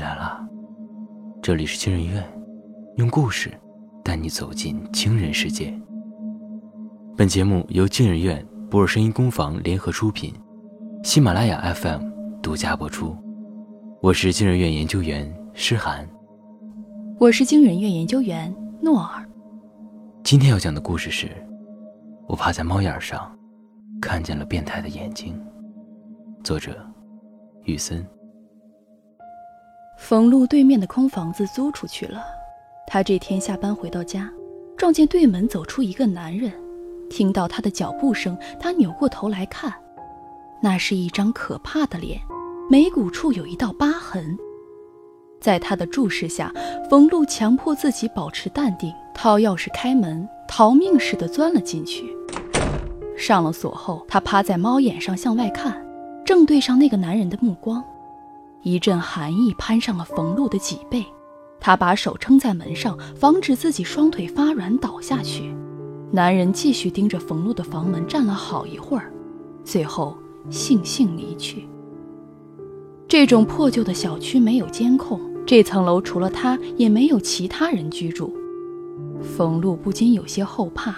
来了，这里是惊人院，用故事带你走进惊人世界。本节目由惊人院、博尔声音工坊联合出品，喜马拉雅 FM 独家播出。我是惊人院研究员诗涵，我是惊人院研究员诺尔。今天要讲的故事是：我趴在猫眼上，看见了变态的眼睛。作者：雨森。冯路对面的空房子租出去了。他这天下班回到家，撞见对门走出一个男人。听到他的脚步声，他扭过头来看，那是一张可怕的脸，眉骨处有一道疤痕。在他的注视下，冯路强迫自己保持淡定，掏钥匙开门，逃命似的钻了进去。上了锁后，他趴在猫眼上向外看，正对上那个男人的目光。一阵寒意攀上了冯路的脊背，他把手撑在门上，防止自己双腿发软倒下去。男人继续盯着冯路的房门站了好一会儿，最后悻悻离去。这种破旧的小区没有监控，这层楼除了他也没有其他人居住。冯路不禁有些后怕，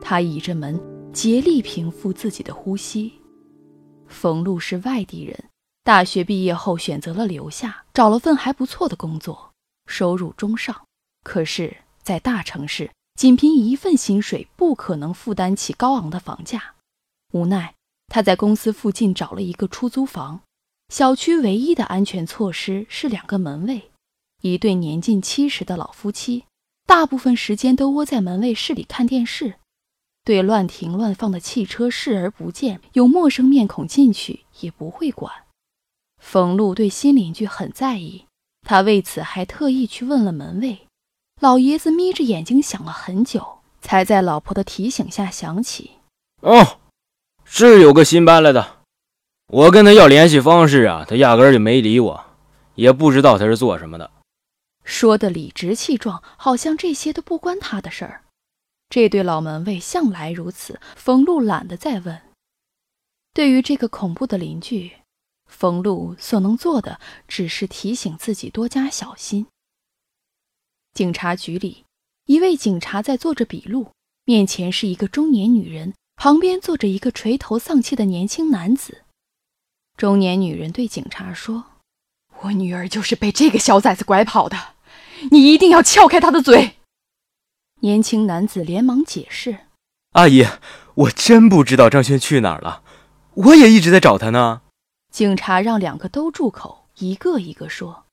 他倚着门，竭力平复自己的呼吸。冯路是外地人。大学毕业后选择了留下，找了份还不错的工作，收入中上。可是，在大城市，仅凭一份薪水不可能负担起高昂的房价。无奈，他在公司附近找了一个出租房。小区唯一的安全措施是两个门卫，一对年近七十的老夫妻，大部分时间都窝在门卫室里看电视，对乱停乱放的汽车视而不见，有陌生面孔进去也不会管。冯路对新邻居很在意，他为此还特意去问了门卫。老爷子眯着眼睛想了很久，才在老婆的提醒下想起：“哦，是有个新搬来的。我跟他要联系方式啊，他压根就没理我，也不知道他是做什么的。”说的理直气壮，好像这些都不关他的事儿。这对老门卫向来如此，冯路懒得再问。对于这个恐怖的邻居。冯路所能做的只是提醒自己多加小心。警察局里，一位警察在做着笔录，面前是一个中年女人，旁边坐着一个垂头丧气的年轻男子。中年女人对警察说：“我女儿就是被这个小崽子拐跑的，你一定要撬开他的嘴。”年轻男子连忙解释：“阿姨，我真不知道张轩去哪儿了，我也一直在找他呢。”警察让两个都住口，一个一个说。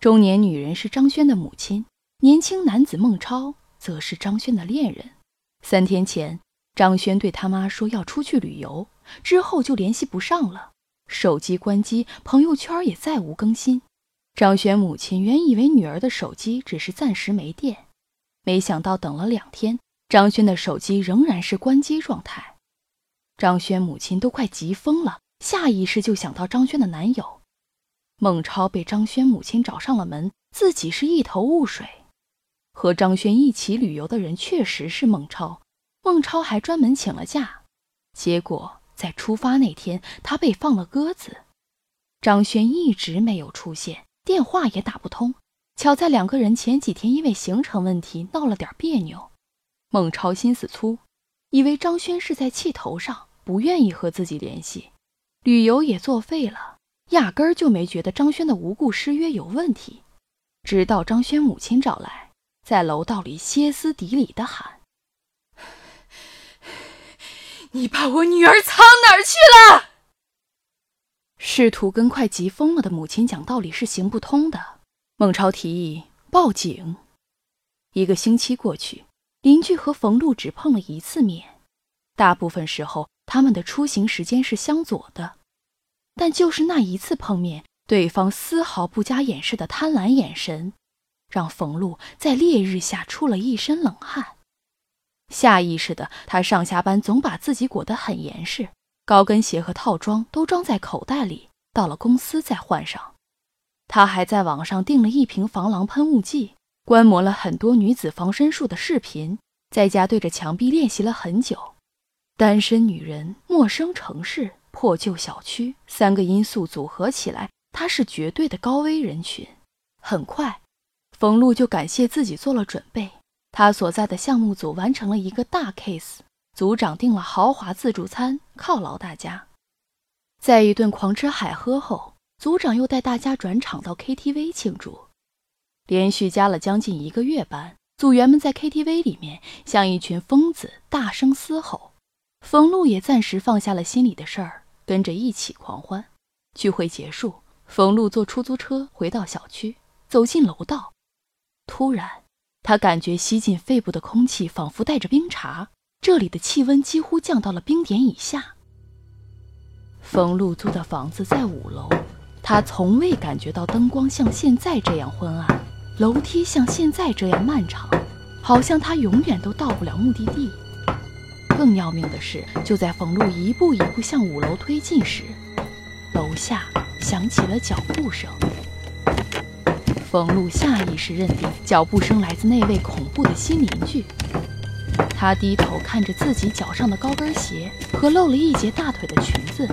中年女人是张轩的母亲，年轻男子孟超则是张轩的恋人。三天前，张轩对他妈说要出去旅游，之后就联系不上了，手机关机，朋友圈也再无更新。张轩母亲原以为女儿的手机只是暂时没电，没想到等了两天，张轩的手机仍然是关机状态。张轩母亲都快急疯了。下意识就想到张轩的男友孟超被张轩母亲找上了门，自己是一头雾水。和张轩一起旅游的人确实是孟超，孟超还专门请了假。结果在出发那天，他被放了鸽子。张轩一直没有出现，电话也打不通。巧在两个人前几天因为行程问题闹了点别扭，孟超心思粗，以为张轩是在气头上，不愿意和自己联系。旅游也作废了，压根儿就没觉得张轩的无故失约有问题。直到张轩母亲找来，在楼道里歇斯底里的喊：“你把我女儿藏哪儿去了？”试图跟快急疯了的母亲讲道理是行不通的。孟超提议报警。一个星期过去，邻居和冯路只碰了一次面，大部分时候。他们的出行时间是相左的，但就是那一次碰面，对方丝毫不加掩饰的贪婪眼神，让冯路在烈日下出了一身冷汗。下意识的，他上下班总把自己裹得很严实，高跟鞋和套装都装在口袋里，到了公司再换上。他还在网上订了一瓶防狼喷雾剂，观摩了很多女子防身术的视频，在家对着墙壁练习了很久。单身女人、陌生城市、破旧小区，三个因素组合起来，她是绝对的高危人群。很快，冯路就感谢自己做了准备。他所在的项目组完成了一个大 case，组长订了豪华自助餐犒劳大家。在一顿狂吃海喝后，组长又带大家转场到 KTV 庆祝。连续加了将近一个月班，组员们在 KTV 里面像一群疯子，大声嘶吼。冯路也暂时放下了心里的事儿，跟着一起狂欢。聚会结束，冯路坐出租车回到小区，走进楼道，突然，他感觉吸进肺部的空气仿佛带着冰碴，这里的气温几乎降到了冰点以下。冯路租的房子在五楼，他从未感觉到灯光像现在这样昏暗，楼梯像现在这样漫长，好像他永远都到不了目的地。更要命的是，就在冯路一步一步向五楼推进时，楼下响起了脚步声。冯路下意识认定脚步声来自那位恐怖的新邻居。他低头看着自己脚上的高跟鞋和露了一截大腿的裙子，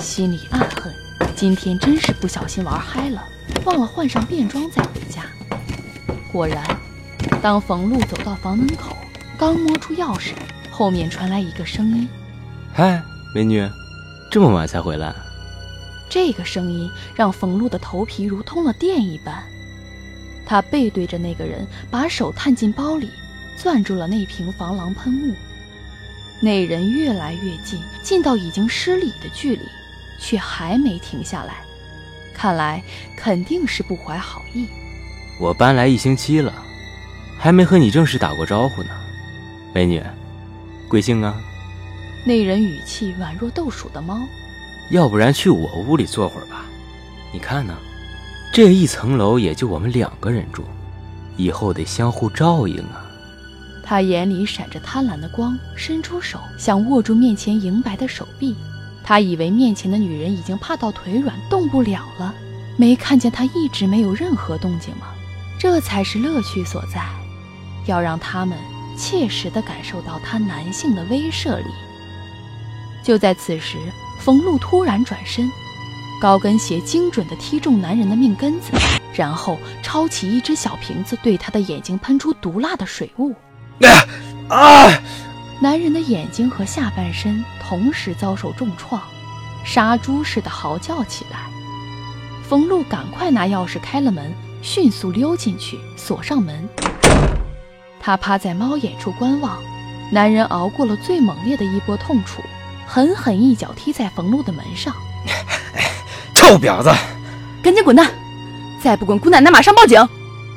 心里暗恨：今天真是不小心玩嗨了，忘了换上便装再回家。果然，当冯路走到房门口，刚摸出钥匙。后面传来一个声音：“嗨，美女，这么晚才回来？”这个声音让冯路的头皮如通了电一般。他背对着那个人，把手探进包里，攥住了那瓶防狼喷雾。那人越来越近，近到已经失礼的距离，却还没停下来。看来肯定是不怀好意。我搬来一星期了，还没和你正式打过招呼呢，美女。贵姓啊？那人语气宛若斗鼠的猫。要不然去我屋里坐会儿吧。你看呢，这一层楼也就我们两个人住，以后得相互照应啊。他眼里闪着贪婪的光，伸出手想握住面前莹白的手臂。他以为面前的女人已经怕到腿软，动不了了，没看见他一直没有任何动静吗？这才是乐趣所在，要让他们。切实地感受到他男性的威慑力。就在此时，冯路突然转身，高跟鞋精准地踢中男人的命根子，然后抄起一只小瓶子，对他的眼睛喷出毒辣的水雾。啊！男人的眼睛和下半身同时遭受重创，杀猪似的嚎叫起来。冯路赶快拿钥匙开了门，迅速溜进去，锁上门。他趴在猫眼处观望，男人熬过了最猛烈的一波痛楚，狠狠一脚踢在冯路的门上。臭婊子，赶紧滚蛋！再不滚，姑奶奶马上报警！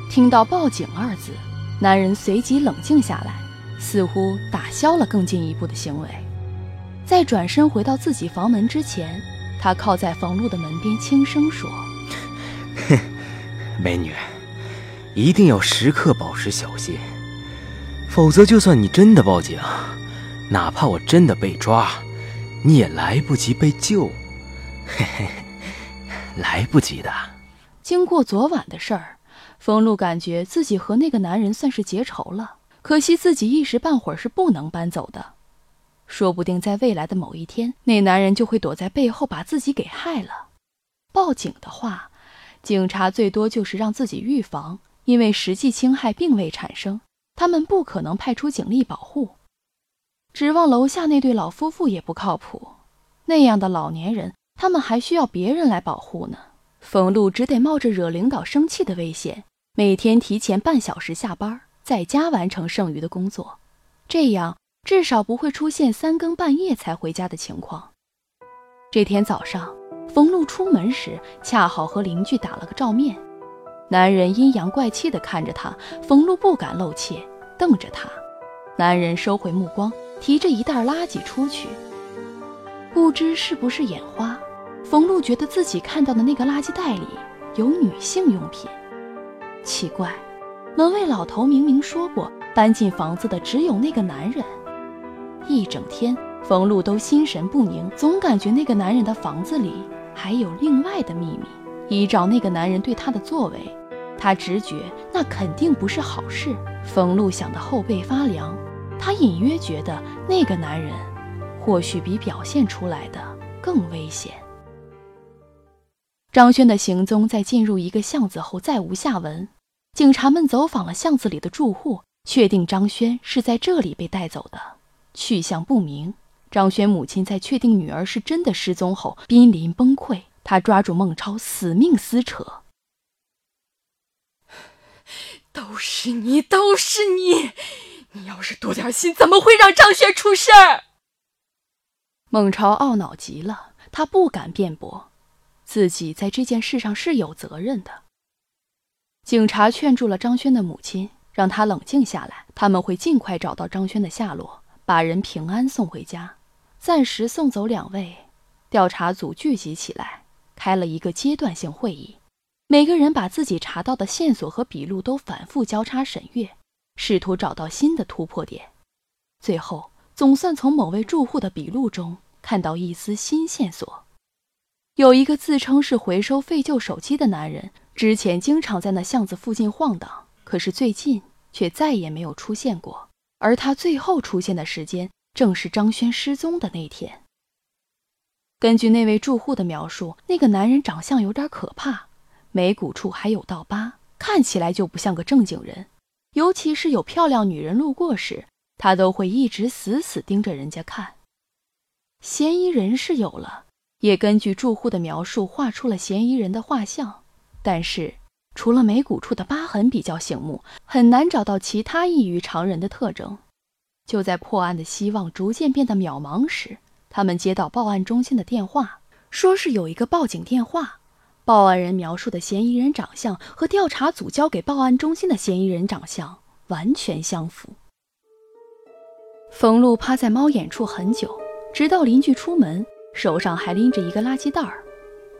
听到“报警”二字，男人随即冷静下来，似乎打消了更进一步的行为。在转身回到自己房门之前，他靠在冯路的门边，轻声说：“哼，美女，一定要时刻保持小心。”否则，就算你真的报警，哪怕我真的被抓，你也来不及被救。嘿嘿，来不及的。经过昨晚的事儿，冯路感觉自己和那个男人算是结仇了。可惜自己一时半会儿是不能搬走的，说不定在未来的某一天，那男人就会躲在背后把自己给害了。报警的话，警察最多就是让自己预防，因为实际侵害并未产生。他们不可能派出警力保护，指望楼下那对老夫妇也不靠谱。那样的老年人，他们还需要别人来保护呢。冯路只得冒着惹领导生气的危险，每天提前半小时下班，在家完成剩余的工作，这样至少不会出现三更半夜才回家的情况。这天早上，冯路出门时恰好和邻居打了个照面。男人阴阳怪气地看着他，冯路不敢露怯，瞪着他。男人收回目光，提着一袋垃圾出去。不知是不是眼花，冯路觉得自己看到的那个垃圾袋里有女性用品。奇怪，门卫老头明明说过，搬进房子的只有那个男人。一整天，冯路都心神不宁，总感觉那个男人的房子里还有另外的秘密。依照那个男人对他的作为。他直觉那肯定不是好事，冯路想的后背发凉。他隐约觉得那个男人，或许比表现出来的更危险。张轩的行踪在进入一个巷子后再无下文。警察们走访了巷子里的住户，确定张轩是在这里被带走的，去向不明。张轩母亲在确定女儿是真的失踪后，濒临崩溃。她抓住孟超，死命撕扯。都是你，都是你！你要是多点心，怎么会让张轩出事儿？孟超懊恼极了，他不敢辩驳，自己在这件事上是有责任的。警察劝住了张轩的母亲，让他冷静下来，他们会尽快找到张轩的下落，把人平安送回家。暂时送走两位，调查组聚集起来，开了一个阶段性会议。每个人把自己查到的线索和笔录都反复交叉审阅，试图找到新的突破点。最后，总算从某位住户的笔录中看到一丝新线索：有一个自称是回收废旧手机的男人，之前经常在那巷子附近晃荡，可是最近却再也没有出现过。而他最后出现的时间，正是张轩失踪的那天。根据那位住户的描述，那个男人长相有点可怕。眉骨处还有道疤，看起来就不像个正经人。尤其是有漂亮女人路过时，他都会一直死死盯着人家看。嫌疑人是有了，也根据住户的描述画出了嫌疑人的画像，但是除了眉骨处的疤痕比较醒目，很难找到其他异于常人的特征。就在破案的希望逐渐变得渺茫时，他们接到报案中心的电话，说是有一个报警电话。报案人描述的嫌疑人长相和调查组交给报案中心的嫌疑人长相完全相符。冯路趴在猫眼处很久，直到邻居出门，手上还拎着一个垃圾袋儿。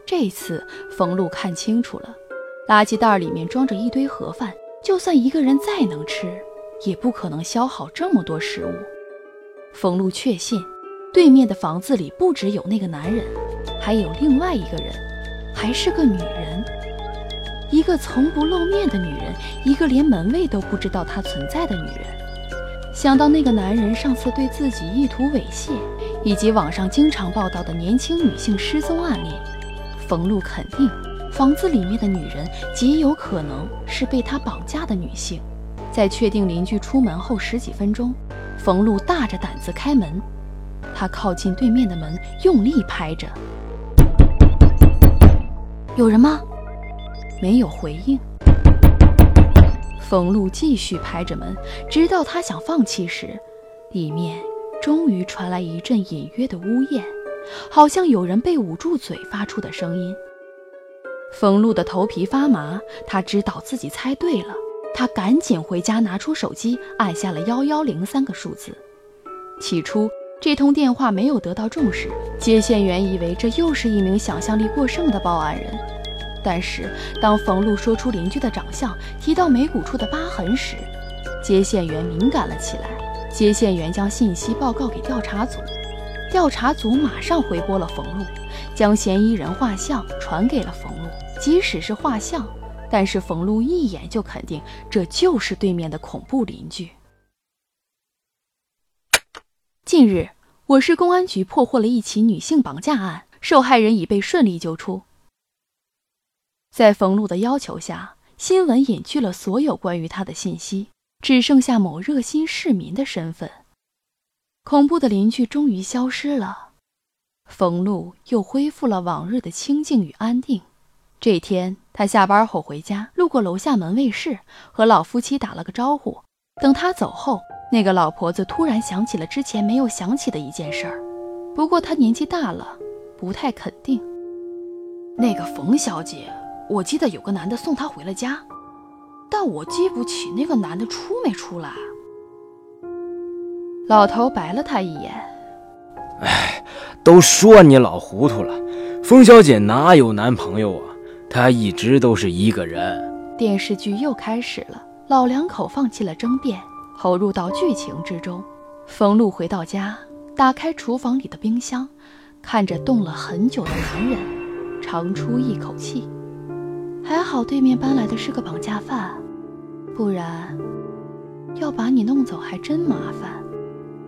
这次冯路看清楚了，垃圾袋里面装着一堆盒饭，就算一个人再能吃，也不可能消耗这么多食物。冯路确信，对面的房子里不只有那个男人，还有另外一个人。还是个女人，一个从不露面的女人，一个连门卫都不知道她存在的女人。想到那个男人上次对自己意图猥亵，以及网上经常报道的年轻女性失踪案例，冯路肯定房子里面的女人极有可能是被他绑架的女性。在确定邻居出门后十几分钟，冯路大着胆子开门，他靠近对面的门，用力拍着。有人吗？没有回应。冯路继续拍着门，直到他想放弃时，里面终于传来一阵隐约的呜咽，好像有人被捂住嘴发出的声音。冯路的头皮发麻，他知道自己猜对了。他赶紧回家，拿出手机，按下了幺幺零三个数字。起初，这通电话没有得到重视，接线员以为这又是一名想象力过剩的报案人。但是，当冯路说出邻居的长相，提到眉骨处的疤痕时，接线员敏感了起来。接线员将信息报告给调查组，调查组马上回拨了冯路，将嫌疑人画像传给了冯路。即使是画像，但是冯路一眼就肯定这就是对面的恐怖邻居。近日，我市公安局破获了一起女性绑架案，受害人已被顺利救出。在冯路的要求下，新闻隐去了所有关于他的信息，只剩下某热心市民的身份。恐怖的邻居终于消失了，冯路又恢复了往日的清静与安定。这天，他下班后回家，路过楼下门卫室，和老夫妻打了个招呼。等他走后，那个老婆子突然想起了之前没有想起的一件事儿，不过她年纪大了，不太肯定。那个冯小姐。我记得有个男的送她回了家，但我记不起那个男的出没出来。老头白了他一眼：“哎，都说你老糊涂了，冯小姐哪有男朋友啊？她一直都是一个人。”电视剧又开始了，老两口放弃了争辩，投入到剧情之中。冯路回到家，打开厨房里的冰箱，看着冻了很久的男人，长出一口气。还好对面搬来的是个绑架犯，不然要把你弄走还真麻烦。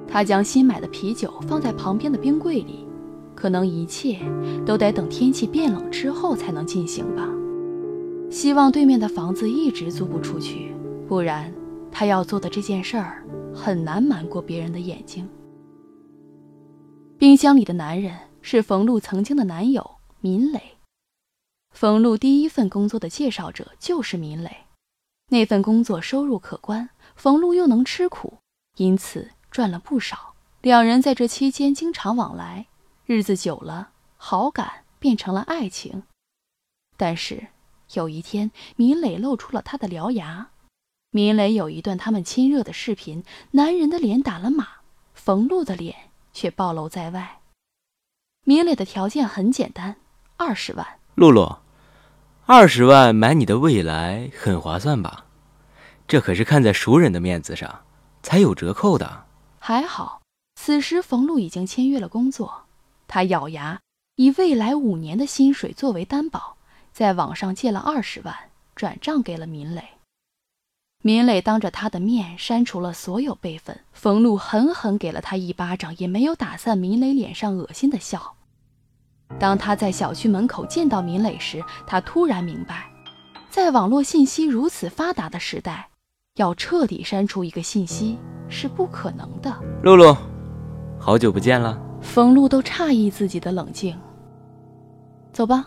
他将新买的啤酒放在旁边的冰柜里，可能一切都得等天气变冷之后才能进行吧。希望对面的房子一直租不出去，不然他要做的这件事儿很难瞒过别人的眼睛。冰箱里的男人是冯路曾经的男友闵磊，冯路第一份工作的介绍者就是闵磊。那份工作收入可观，冯路又能吃苦，因此赚了不少。两人在这期间经常往来，日子久了，好感变成了爱情。但是。有一天，闵磊露出了他的獠牙。民磊有一段他们亲热的视频，男人的脸打了码，冯路的脸却暴露在外。明磊的条件很简单，二十万。露露，二十万买你的未来很划算吧？这可是看在熟人的面子上才有折扣的。还好，此时冯路已经签约了工作，他咬牙以未来五年的薪水作为担保。在网上借了二十万，转账给了明磊。民磊当着他的面删除了所有备份。冯路狠狠给了他一巴掌，也没有打散民磊脸上恶心的笑。当他在小区门口见到民磊时，他突然明白，在网络信息如此发达的时代，要彻底删除一个信息是不可能的。露露，好久不见了。冯路都诧异自己的冷静。走吧。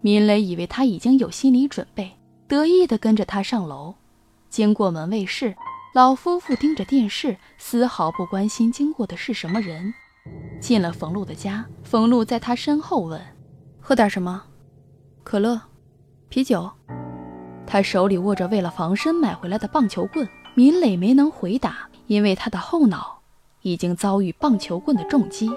民磊以为他已经有心理准备，得意地跟着他上楼。经过门卫室，老夫妇盯着电视，丝毫不关心经过的是什么人。进了冯路的家，冯路在他身后问：“喝点什么？可乐、啤酒？”他手里握着为了防身买回来的棒球棍。闵磊没能回答，因为他的后脑已经遭遇棒球棍的重击。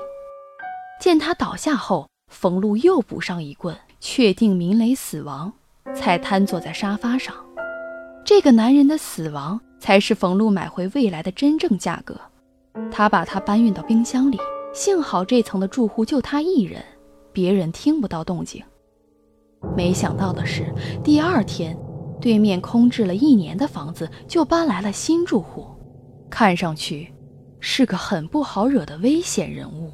见他倒下后，冯路又补上一棍。确定闵磊死亡，才瘫坐在沙发上。这个男人的死亡，才是冯路买回未来的真正价格。他把他搬运到冰箱里，幸好这层的住户就他一人，别人听不到动静。没想到的是，第二天，对面空置了一年的房子就搬来了新住户，看上去是个很不好惹的危险人物。